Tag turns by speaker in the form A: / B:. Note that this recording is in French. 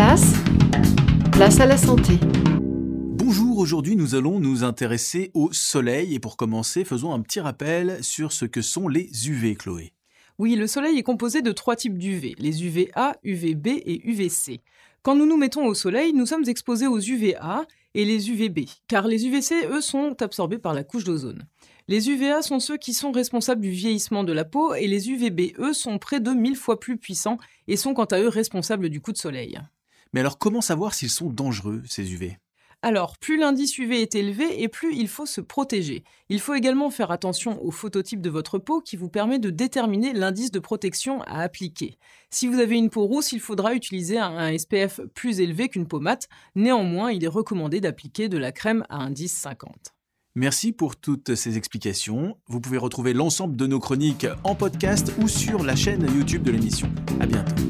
A: place, place à la santé.
B: Bonjour, aujourd'hui nous allons nous intéresser au soleil et pour commencer faisons un petit rappel sur ce que sont les UV, Chloé.
C: Oui, le soleil est composé de trois types d'UV, les UVA, UVB et UVC. Quand nous nous mettons au soleil, nous sommes exposés aux UVA et les UVB, car les UVC, eux, sont absorbés par la couche d'ozone. Les UVA sont ceux qui sont responsables du vieillissement de la peau et les UVB, eux, sont près de 1000 fois plus puissants et sont quant à eux responsables du coup de soleil.
B: Mais alors comment savoir s'ils sont dangereux, ces UV
C: alors, plus l'indice UV est élevé et plus il faut se protéger. Il faut également faire attention au phototype de votre peau qui vous permet de déterminer l'indice de protection à appliquer. Si vous avez une peau rousse, il faudra utiliser un SPF plus élevé qu'une peau mate. Néanmoins, il est recommandé d'appliquer de la crème à indice 50.
B: Merci pour toutes ces explications. Vous pouvez retrouver l'ensemble de nos chroniques en podcast ou sur la chaîne YouTube de l'émission. À bientôt.